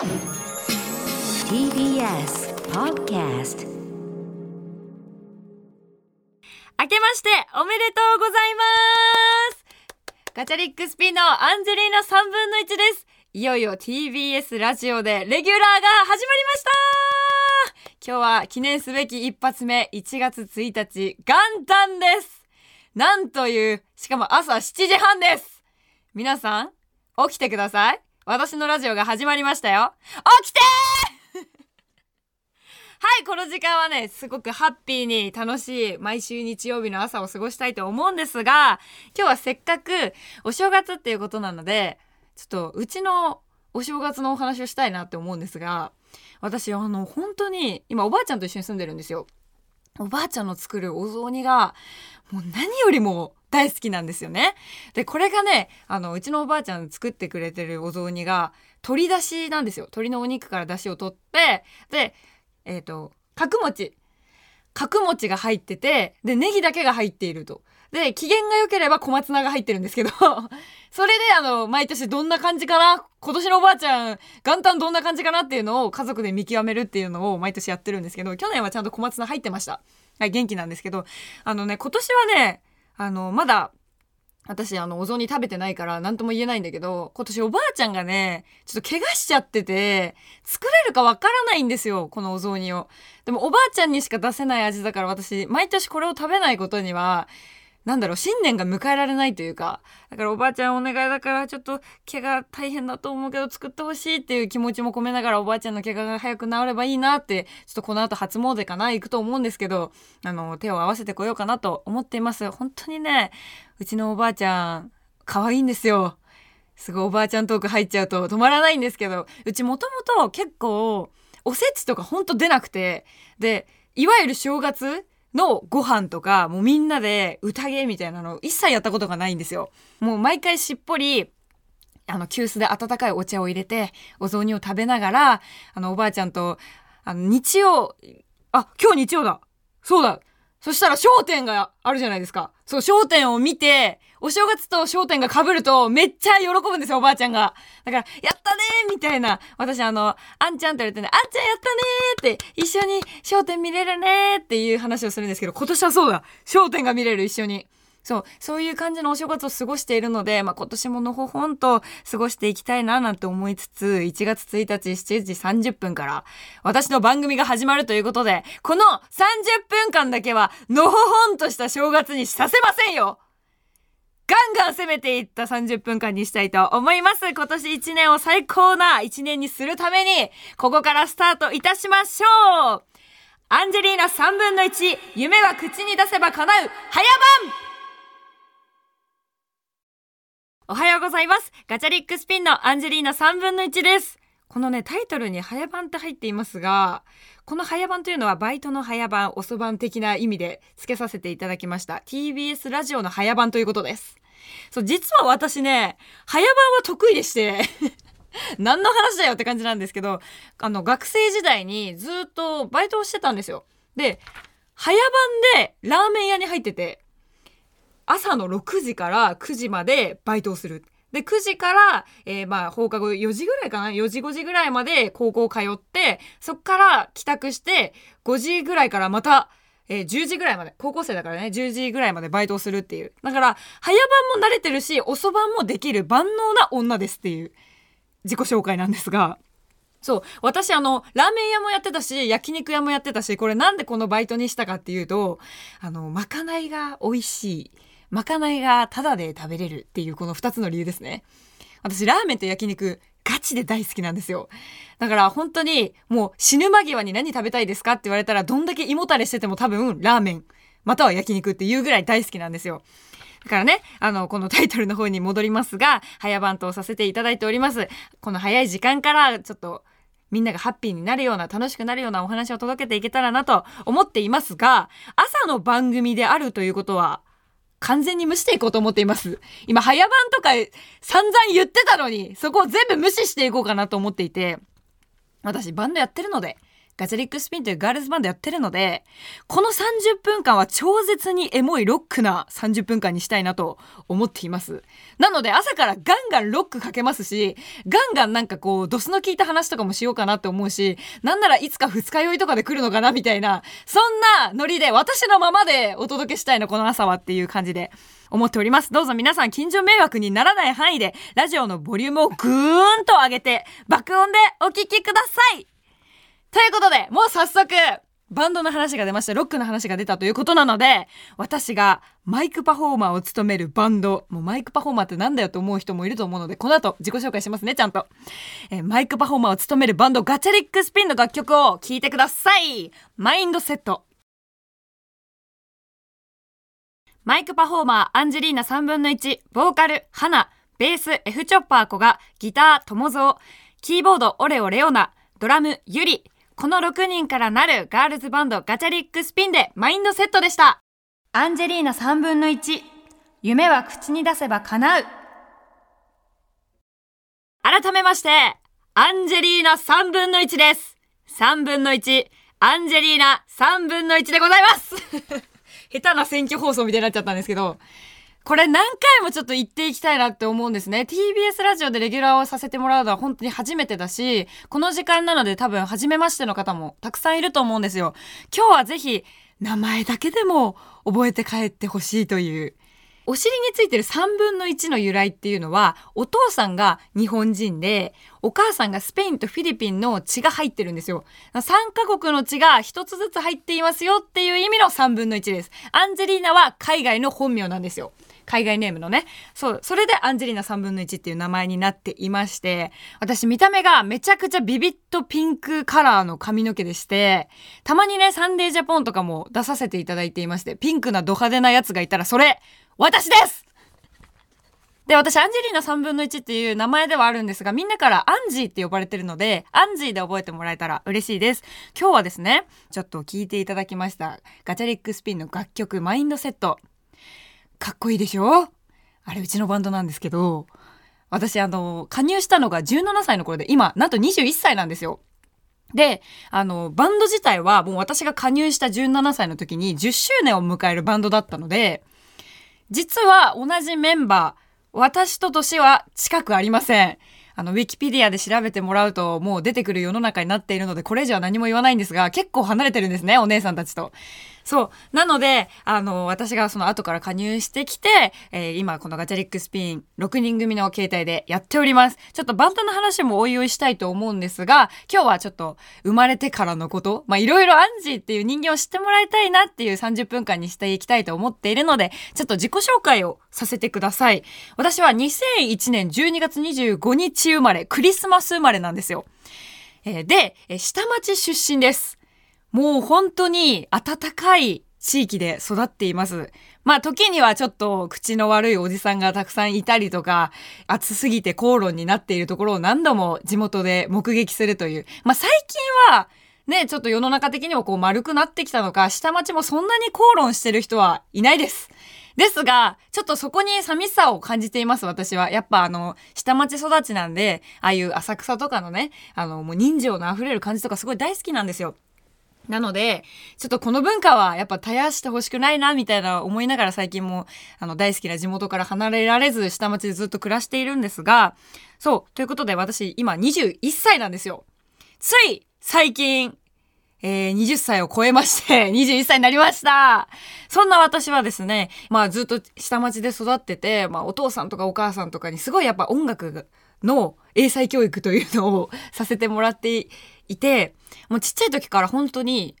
TBS Podcast 明けましておめでとうございます。ガチャリックスピンのアンジェリーナ3分の1です。いよいよ TBS ラジオでレギュラーが始まりました。今日は記念すべき一発目1月1日元旦です。なんというしかも朝7時半です。皆さん起きてください。私のラジオが始まりましたよ起きて はい、この時間はね、すごくハッピーに楽しい毎週日曜日の朝を過ごしたいと思うんですが、今日はせっかくお正月っていうことなので、ちょっとうちのお正月のお話をしたいなって思うんですが、私、あの、本当に、今おばあちゃんと一緒に住んでるんですよ。おばあちゃんの作るお雑煮が、もう何よりも大好きなんですよね。で、これがね、あの、うちのおばあちゃん作ってくれてるお雑煮が、鶏だしなんですよ。鶏のお肉からだしを取って、で、えっ、と、角餅。角餅が入ってて、で、ネギだけが入っていると。で、機嫌が良ければ小松菜が入ってるんですけど、それであの、毎年どんな感じかな？今年のおばあちゃん、元旦どんな感じかなっていうのを家族で見極めるっていうのを毎年やってるんですけど、去年はちゃんと小松菜入ってました。はい、元気なんですけど、あのね、今年はね、あの、まだ、私、あの、お雑煮食べてないから何とも言えないんだけど、今年おばあちゃんがね、ちょっと怪我しちゃってて、作れるかわからないんですよ、このお雑煮を。でもおばあちゃんにしか出せない味だから私、毎年これを食べないことには、なんだろう、新年が迎えられないというか、だからおばあちゃんお願いだからちょっと怪我大変だと思うけど作ってほしいっていう気持ちも込めながらおばあちゃんの怪我が早く治ればいいなって、ちょっとこの後初詣かな行くと思うんですけど、あの、手を合わせてこようかなと思っています。本当にね、うちのおばあちゃん、可愛いんですよ。すごいおばあちゃんトーク入っちゃうと止まらないんですけど、うちもともと結構、おせちとかほんと出なくて、で、いわゆる正月のご飯とか、もうみんなで宴みたいなのを一切やったことがないんですよ。もう毎回しっぽり、あの、急須で温かいお茶を入れて、お雑煮を食べながら、あの、おばあちゃんと、あの、日曜、あ、今日日曜だそうだそしたら商点があるじゃないですか。そう、商点を見て、お正月と商点が被るとめっちゃ喜ぶんですよ、おばあちゃんが。だから、やったねーみたいな。私あの、あんちゃんって言われてね、あんちゃんやったねーって、一緒に商点見れるねーっていう話をするんですけど、今年はそうだ。商点が見れる、一緒に。そう、そういう感じのお正月を過ごしているので、まあ、今年ものほほんと過ごしていきたいななんて思いつつ、1月1日7時30分から私の番組が始まるということで、この30分間だけはのほほんとした正月にさせませんよガンガン攻めていった30分間にしたいと思います。今年1年を最高な1年にするために、ここからスタートいたしましょうアンジェリーナ3分の1、夢は口に出せば叶う、早番おはようございます。ガチャリックスピンのアンジェリーナ3分の1です。このね、タイトルに早番って入っていますが、この早番というのはバイトの早番、遅番的な意味で付けさせていただきました。TBS ラジオの早番ということです。そう、実は私ね、早番は得意でして 何の話だよって感じなんですけど、あの、学生時代にずっとバイトをしてたんですよ。で、早番でラーメン屋に入ってて、朝の6時から9時までバイトをする。で、9時から、えー、まあ、放課後4時ぐらいかな ?4 時5時ぐらいまで高校通って、そっから帰宅して、5時ぐらいからまた、えー、10時ぐらいまで、高校生だからね、10時ぐらいまでバイトをするっていう。だから、早番も慣れてるし、遅番もできる万能な女ですっていう自己紹介なんですが、そう。私、あの、ラーメン屋もやってたし、焼肉屋もやってたし、これなんでこのバイトにしたかっていうと、あの、まかないが美味しい。まかないがタダで食べれるっていうこの2つの理由ですね。私、ラーメンと焼肉、ガチで大好きなんですよ。だから本当にもう死ぬ間際に何食べたいですかって言われたらどんだけ胃もたれしてても多分ラーメンまたは焼肉っていうぐらい大好きなんですよ。だからね、あの、このタイトルの方に戻りますが、早番とさせていただいております。この早い時間からちょっとみんながハッピーになるような、楽しくなるようなお話を届けていけたらなと思っていますが、朝の番組であるということは、完全に無視していこうと思っています。今、早番とか散々言ってたのに、そこを全部無視していこうかなと思っていて、私、バンドやってるので、ガチャリックスピンというガールズバンドやってるので、この30分間は超絶にエモいロックな30分間にしたいなと思っています。なので朝からガンガンロックかけますし、ガンガンなんかこう、ドスの効いた話とかもしようかなって思うし、なんならいつか二日酔いとかで来るのかなみたいな、そんなノリで私のままでお届けしたいのこの朝はっていう感じで思っております。どうぞ皆さん近所迷惑にならない範囲で、ラジオのボリュームをぐーんと上げて、爆音でお聴きくださいということで、もう早速、バンドの話が出ました。ロックの話が出たということなので、私がマイクパフォーマーを務めるバンド、もうマイクパフォーマーってなんだよと思う人もいると思うので、この後自己紹介しますね、ちゃんと。えー、マイクパフォーマーを務めるバンドガチャリックスピンの楽曲を聴いてください。マインドセット。マイクパフォーマーアンジェリーナ3分の1、ボーカル、花、ベース、F チョッパー子が、ギター、友蔵、キーボード、オレオ、レオナ、ドラム、ユリ、この6人からなるガールズバンドガチャリックスピンでマインドセットでした。アンジェリーナ3分の1、夢は口に出せば叶う。改めまして、アンジェリーナ3分の1です。3分の1、アンジェリーナ3分の1でございます 下手な選挙放送みたいになっちゃったんですけど、これ何回もちょっと言っていきたいなって思うんですね。TBS ラジオでレギュラーをさせてもらうのは本当に初めてだし、この時間なので多分初めましての方もたくさんいると思うんですよ。今日はぜひ名前だけでも覚えて帰ってほしいというお尻についてる3分の1の由来っていうのは、お父さんが日本人で、お母さんがスペインとフィリピンの血が入ってるんですよ。3カ国の血が1つずつ入っていますよっていう意味の3分の1です。アンジェリーナは海外の本名なんですよ。海外ネームのね。そう、それでアンジェリーナ3分の1っていう名前になっていまして、私見た目がめちゃくちゃビビッとピンクカラーの髪の毛でして、たまにね、サンデージャポンとかも出させていただいていまして、ピンクなド派手なやつがいたら、それ、私ですで、私、アンジェリーナ3分の1っていう名前ではあるんですが、みんなからアンジーって呼ばれてるので、アンジーで覚えてもらえたら嬉しいです。今日はですね、ちょっと聞いていただきました、ガチャリックスピンの楽曲、マインドセット。かっこいいでしょ？あれうちのバンドなんですけど、私あの、加入したのが17歳の頃で、今、なんと21歳なんですよ。で、あの、バンド自体はもう私が加入した17歳の時に10周年を迎えるバンドだったので、実は同じメンバー、私と年は近くありません。あの、ウィキペディアで調べてもらうともう出てくる世の中になっているので、これ以上は何も言わないんですが、結構離れてるんですね、お姉さんたちと。そう。なので、あの、私がその後から加入してきて、えー、今このガチャリックスピン6人組の携帯でやっております。ちょっとバンドの話もおいおいしたいと思うんですが、今日はちょっと生まれてからのこと、まいろいろアンジーっていう人間を知ってもらいたいなっていう30分間にしていきたいと思っているので、ちょっと自己紹介をさせてください。私は2001年12月25日生まれ、クリスマス生まれなんですよ。えー、で、下町出身です。もう本当に暖かい地域で育っています。まあ時にはちょっと口の悪いおじさんがたくさんいたりとか、暑すぎて口論になっているところを何度も地元で目撃するという。まあ最近はね、ちょっと世の中的にもこう丸くなってきたのか、下町もそんなに口論してる人はいないです。ですが、ちょっとそこに寂しさを感じています、私は。やっぱあの、下町育ちなんで、ああいう浅草とかのね、あの、もう人情の溢れる感じとかすごい大好きなんですよ。なので、ちょっとこの文化はやっぱ絶やしてほしくないな、みたいな思いながら最近も、あの、大好きな地元から離れられず、下町でずっと暮らしているんですが、そう、ということで私、今21歳なんですよ。つい、最近、えー、20歳を超えまして、21歳になりました。そんな私はですね、まあずっと下町で育ってて、まあお父さんとかお母さんとかにすごいやっぱ音楽の英才教育というのをさせてもらっていて、もうちっちゃい時から本当に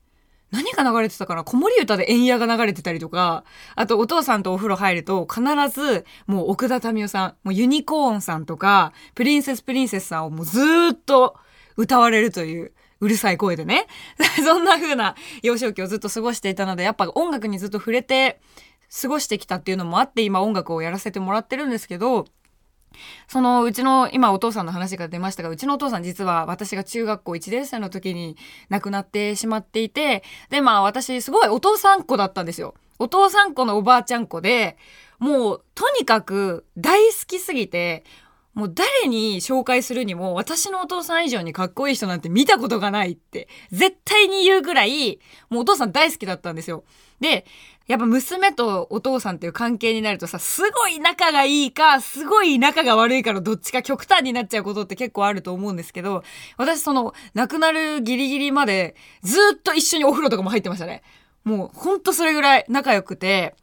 何が流れてたかな？子守歌で円矢が流れてたりとか、あとお父さんとお風呂入ると必ずもう奥田民生さん、もうユニコーンさんとか、プリンセスプリンセスさんをもうずっと歌われるという、うるさい声でね。そんな風な幼少期をずっと過ごしていたので、やっぱ音楽にずっと触れて過ごしてきたっていうのもあって今音楽をやらせてもらってるんですけど、そのうちの今お父さんの話が出ましたがうちのお父さん実は私が中学校1年生の時に亡くなってしまっていてでまあ私すごいお父さんっ子だったんですよ。お父さん子のおばあちゃん子でもうとにかく大好きすぎてもう誰に紹介するにも私のお父さん以上にかっこいい人なんて見たことがないって絶対に言うぐらいもうお父さん大好きだったんですよ。で、やっぱ娘とお父さんっていう関係になるとさ、すごい仲がいいか、すごい仲が悪いかのどっちか極端になっちゃうことって結構あると思うんですけど、私その亡くなるギリギリまでずっと一緒にお風呂とかも入ってましたね。もうほんとそれぐらい仲良くて、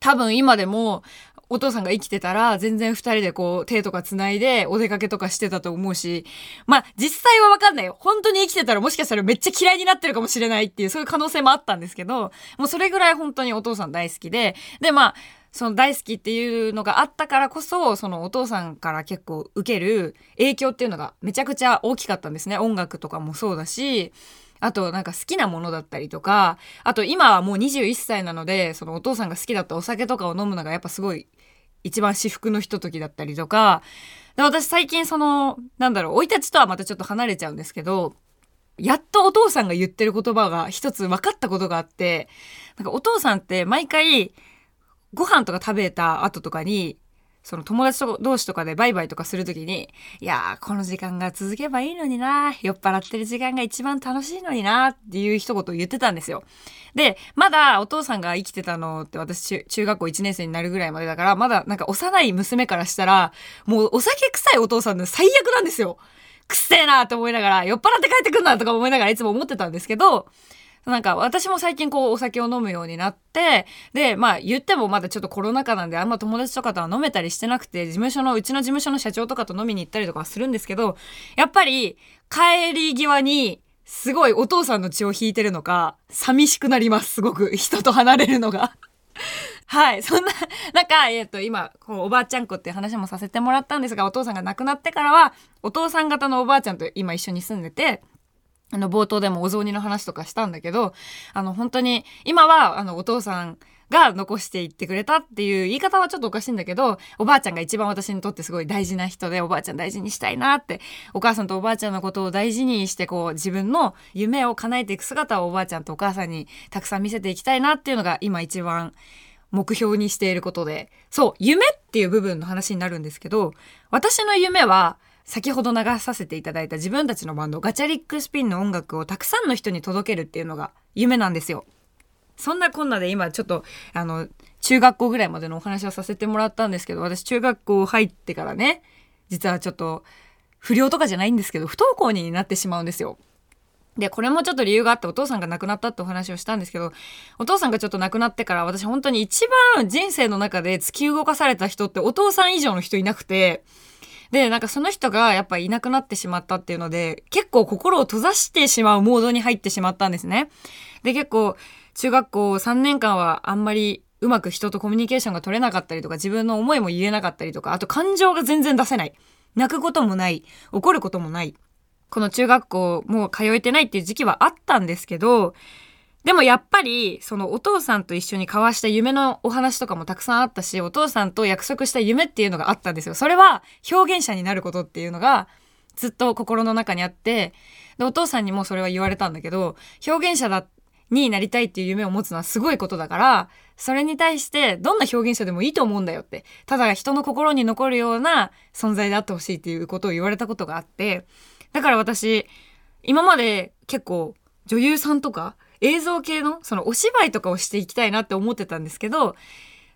多分今でもお父さんが生きてたら全然二人でこう手とか繋いでお出かけとかしてたと思うし、まあ実際はわかんないよ。本当に生きてたらもしかしたらめっちゃ嫌いになってるかもしれないっていうそういう可能性もあったんですけど、もうそれぐらい本当にお父さん大好きで、でまあその大好きっていうのがあったからこそ、そのお父さんから結構受ける影響っていうのがめちゃくちゃ大きかったんですね。音楽とかもそうだし、あとなんか好きなものだったりとか、あと今はもう21歳なので、そのお父さんが好きだったお酒とかを飲むのがやっぱすごい一番至福のひとときだったりとか、で私最近その、なんだろう、生い立ちとはまたちょっと離れちゃうんですけど、やっとお父さんが言ってる言葉が一つ分かったことがあって、なんかお父さんって毎回ご飯とか食べた後とかに、その友達と同士とかでバイバイとかするときに、いやー、この時間が続けばいいのにな酔っ払ってる時間が一番楽しいのになっていう一言を言ってたんですよ。で、まだお父さんが生きてたのって私中学校1年生になるぐらいまでだから、まだなんか幼い娘からしたら、もうお酒臭いお父さんの最悪なんですよ。くっせえなと思いながら、酔っ払って帰ってくんなとか思いながらいつも思ってたんですけど、なんか私も最近こうお酒を飲むようになって、で、まあ言ってもまだちょっとコロナ禍なんであんま友達とかとは飲めたりしてなくて、事務所の、うちの事務所の社長とかと飲みに行ったりとかするんですけど、やっぱり帰り際にすごいお父さんの血を引いてるのか、寂しくなります、すごく。人と離れるのが。はい。そんな、なんか、えっ、ー、と、今、こうおばあちゃん子っていう話もさせてもらったんですが、お父さんが亡くなってからは、お父さん方のおばあちゃんと今一緒に住んでて、あの、冒頭でもお雑煮の話とかしたんだけど、あの、本当に、今は、あの、お父さんが残していってくれたっていう言い方はちょっとおかしいんだけど、おばあちゃんが一番私にとってすごい大事な人で、おばあちゃん大事にしたいなって、お母さんとおばあちゃんのことを大事にして、こう、自分の夢を叶えていく姿をおばあちゃんとお母さんにたくさん見せていきたいなっていうのが今一番目標にしていることで、そう、夢っていう部分の話になるんですけど、私の夢は、先ほど流させていただいた自分たちのバンドガチャリックスピンの音楽をたくさんの人に届けるっていうのが夢なんですよ。そんなこんなで今ちょっとあの中学校ぐらいまでのお話をさせてもらったんですけど私中学校入ってからね実はちょっと不良とかじゃないんですけど不登校になってしまうんですよ。で、これもちょっと理由があってお父さんが亡くなったってお話をしたんですけど、お父さんがちょっと亡くなってから私本当に一番人生の中で突き動かされた人ってお父さん以上の人いなくて、で、なんかその人がやっぱいなくなってしまったっていうので、結構心を閉ざしてしまうモードに入ってしまったんですね。で、結構中学校3年間はあんまりうまく人とコミュニケーションが取れなかったりとか、自分の思いも言えなかったりとか、あと感情が全然出せない。泣くこともない。怒ることもない。この中学校もう通えてないっていう時期はあったんですけど、でもやっぱり、そのお父さんと一緒に交わした夢のお話とかもたくさんあったし、お父さんと約束した夢っていうのがあったんですよ。それは表現者になることっていうのがずっと心の中にあって、で、お父さんにもそれは言われたんだけど、表現者だになりたいっていう夢を持つのはすごいことだから、それに対してどんな表現者でもいいと思うんだよって。ただ人の心に残るような存在であってほしいっていうことを言われたことがあって、だから私、今まで結構女優さんとか映像系のそのお芝居とかをしていきたいなって思ってたんですけど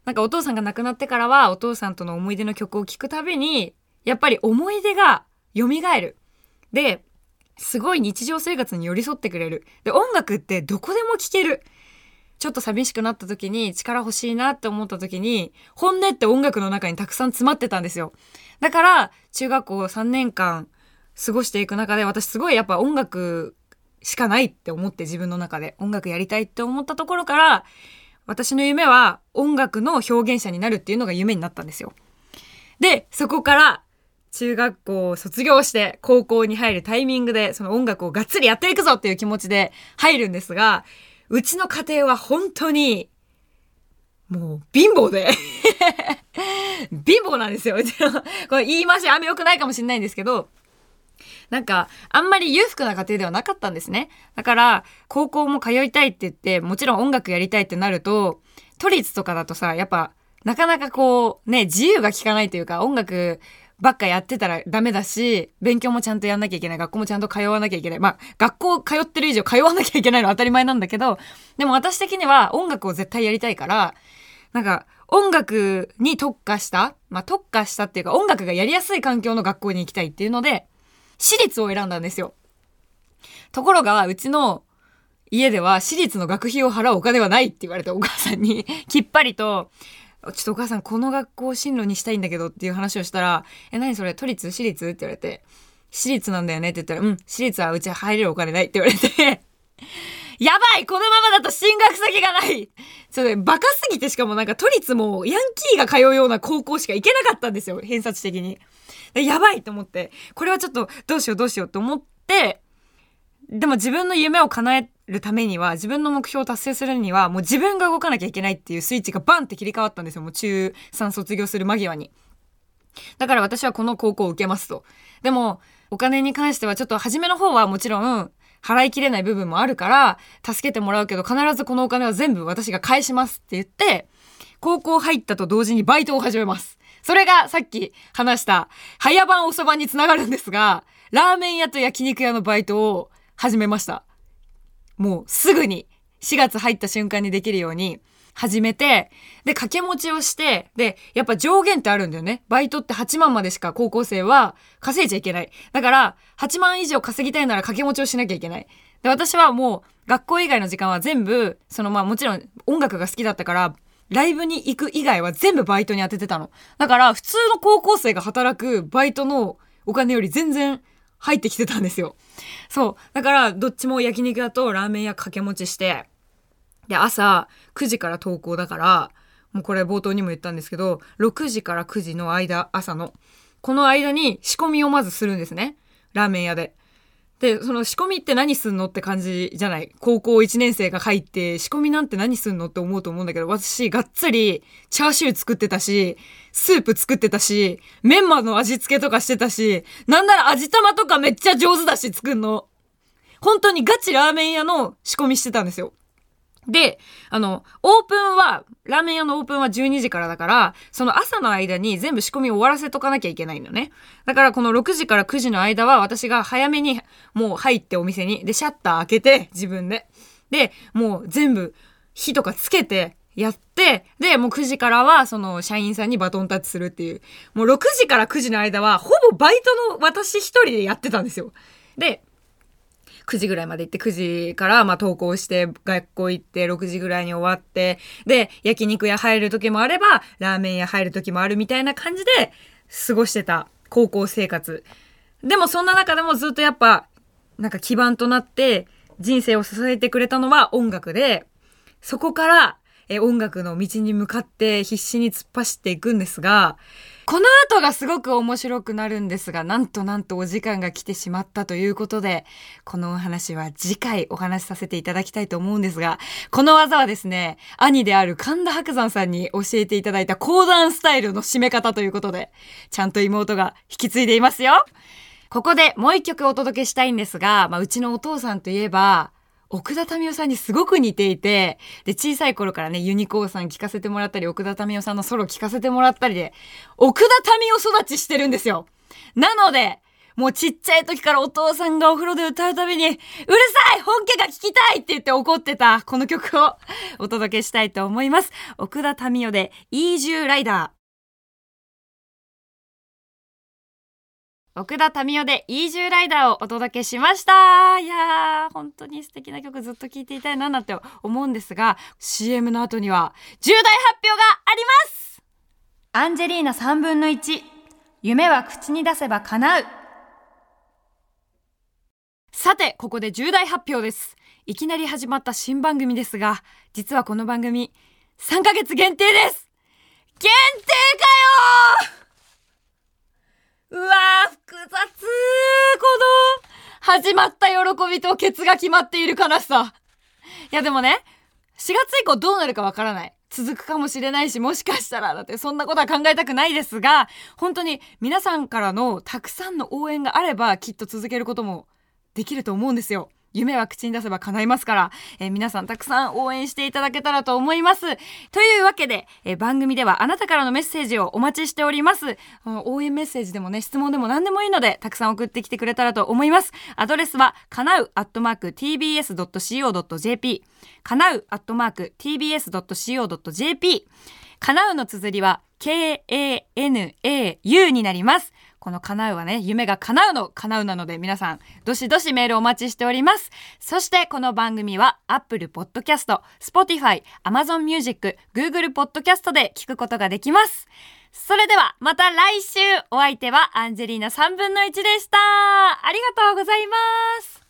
なんかお父さんが亡くなってからはお父さんとの思い出の曲を聴くたびにやっぱり思い出が蘇る。で、すごい日常生活に寄り添ってくれる。で、音楽ってどこでも聴ける。ちょっと寂しくなった時に力欲しいなって思った時に本音って音楽の中にたくさん詰まってたんですよ。だから中学校3年間過ごしていく中で私すごいやっぱ音楽しかないって思って自分の中で音楽やりたいって思ったところから私の夢は音楽の表現者になるっていうのが夢になったんですよ。で、そこから中学校を卒業して高校に入るタイミングでその音楽をがっつりやっていくぞっていう気持ちで入るんですが、うちの家庭は本当にもう貧乏で 貧乏なんですよ。これ言い回しあんま良くないかもしれないんですけど、なんか、あんまり裕福な家庭ではなかったんですね。だから、高校も通いたいって言って、もちろん音楽やりたいってなると、都立とかだとさ、やっぱ、なかなかこう、ね、自由が利かないというか、音楽、ばっかやってたらダメだし、勉強もちゃんとやんなきゃいけない。学校もちゃんと通わなきゃいけない。まあ、学校通ってる以上通わなきゃいけないのは当たり前なんだけど、でも私的には音楽を絶対やりたいから、なんか、音楽に特化した、まあ、特化したっていうか、音楽がやりやすい環境の学校に行きたいっていうので、私立を選んだんですよ。ところが、うちの家では私立の学費を払うお金はないって言われてお母さんに きっぱりと、ちょっとお母さんこの学校進路にしたいんだけどっていう話をしたら、え、何それ？都立私立？って言われて、私立なんだよね？って言ったら、うん、私立はうち入れるお金ないって言われて。やばい！このままだと進学先がない！ちょっとバカすぎてしかもなんか都立もヤンキーが通うような高校しか行けなかったんですよ、偏差値的に。えやばいと思って、これはちょっとどうしようどうしようと思って、でも自分の夢を叶えるためには、自分の目標を達成するには、もう自分が動かなきゃいけないっていうスイッチがバンって切り替わったんですよ。もう中3卒業する間際に。だから私はこの高校を受けますと。でも、お金に関してはちょっと初めの方はもちろん、払いきれない部分もあるから、助けてもらうけど必ずこのお金は全部私が返しますって言って、高校入ったと同時にバイトを始めます。それがさっき話した早番おそばにつながるんですが、ラーメン屋と焼肉屋のバイトを始めました。もうすぐに4月入った瞬間にできるように始めて、で、掛け持ちをして、で、やっぱ上限ってあるんだよね。バイトって8万までしか高校生は稼いじゃいけない。だから、8万以上稼ぎたいなら掛け持ちをしなきゃいけない。で、私はもう学校以外の時間は全部、そのまあもちろん音楽が好きだったから、ライブに行く以外は全部バイトに当ててたの。だから普通の高校生が働くバイトのお金より全然入ってきてたんですよ。そう。だからどっちも焼肉屋とラーメン屋掛け持ちして、で、朝9時から登校だから、もうこれ冒頭にも言ったんですけど、6時から9時の間、朝の、この間に仕込みをまずするんですね。ラーメン屋で。で、その仕込みって何すんのって感じじゃない？高校1年生が入って仕込みなんて何すんのって思うと思うんだけど、私がっつりチャーシュー作ってたし、スープ作ってたし、メンマの味付けとかしてたし、なんなら味玉とかめっちゃ上手だし作んの。本当にガチラーメン屋の仕込みしてたんですよ。で、あの、オープンは、ラーメン屋のオープンは12時からだから、その朝の間に全部仕込み終わらせとかなきゃいけないのね。だからこの6時から9時の間は私が早めにもう入ってお店に、で、シャッター開けて自分で。で、もう全部火とかつけてやって、で、もう9時からはその社員さんにバトンタッチするっていう。もう6時から9時の間はほぼバイトの私一人でやってたんですよ。で、9時ぐらいまで行って9時からまあ登校して学校行って6時ぐらいに終わってで焼肉屋入る時もあればラーメン屋入る時もあるみたいな感じで過ごしてた高校生活。でもそんな中でもずっとやっぱなんか基盤となって人生を支えてくれたのは音楽でそこからえ音楽の道に向かって必死に突っ走っていくんですがこの後がすごく面白くなるんですが、なんとなんとお時間が来てしまったということで、このお話は次回お話しさせていただきたいと思うんですが、この技はですね、兄である神田伯山さんに教えていただいた講談スタイルの締め方ということで、ちゃんと妹が引き継いでいますよ。ここでもう一曲お届けしたいんですが、まあ、うちのお父さんといえば、奥田民生さんにすごく似ていて、で、小さい頃からね、ユニコーンさん聞かせてもらったり、奥田民生さんのソロ聞かせてもらったりで、奥田民生育ちしてるんですよ。なので、もうちっちゃい時からお父さんがお風呂で歌うたびに、うるさい本家が聞きたいって言って怒ってたこの曲をお届けしたいと思います。奥田民生で、イージューライダー。奥田民生でイージューライダーをお届けしました。いやー本当に素敵な曲ずっと聴いていたいななんて思うんですが CM の後には重大発表があります。アンジェリーナ3分の1夢は口に出せば叶う。さてここで重大発表です。いきなり始まった新番組ですが実はこの番組3ヶ月限定です。限定かようわー、複雑この、始まった喜びとケツが決まっている悲しさ。いやでもね、4月以降どうなるかわからない。続くかもしれないし、もしかしたら、だってそんなことは考えたくないですが、本当に皆さんからのたくさんの応援があれば、きっと続けることもできると思うんですよ。夢は口に出せば叶いますから、えー皆さんたくさん応援していただけたらと思います。というわけで、えー番組ではあなたからのメッセージをお待ちしております。応援メッセージでもね、質問でも何でもいいので、たくさん送ってきてくれたらと思います。アドレスは、かなうアットマーク tbs.co.jp、かなうアットマーク tbs.co.jp、かなうの綴りは K-A-N-A-U になります。この叶うはね、夢が叶うの叶うなので皆さん、どしどしメールお待ちしております。そしてこの番組は Apple Podcast、Spotify、Amazon Music、Google Podcast で聞くことができます。それではまた来週お相手はアンジェリーナ3分の1でした。ありがとうございます。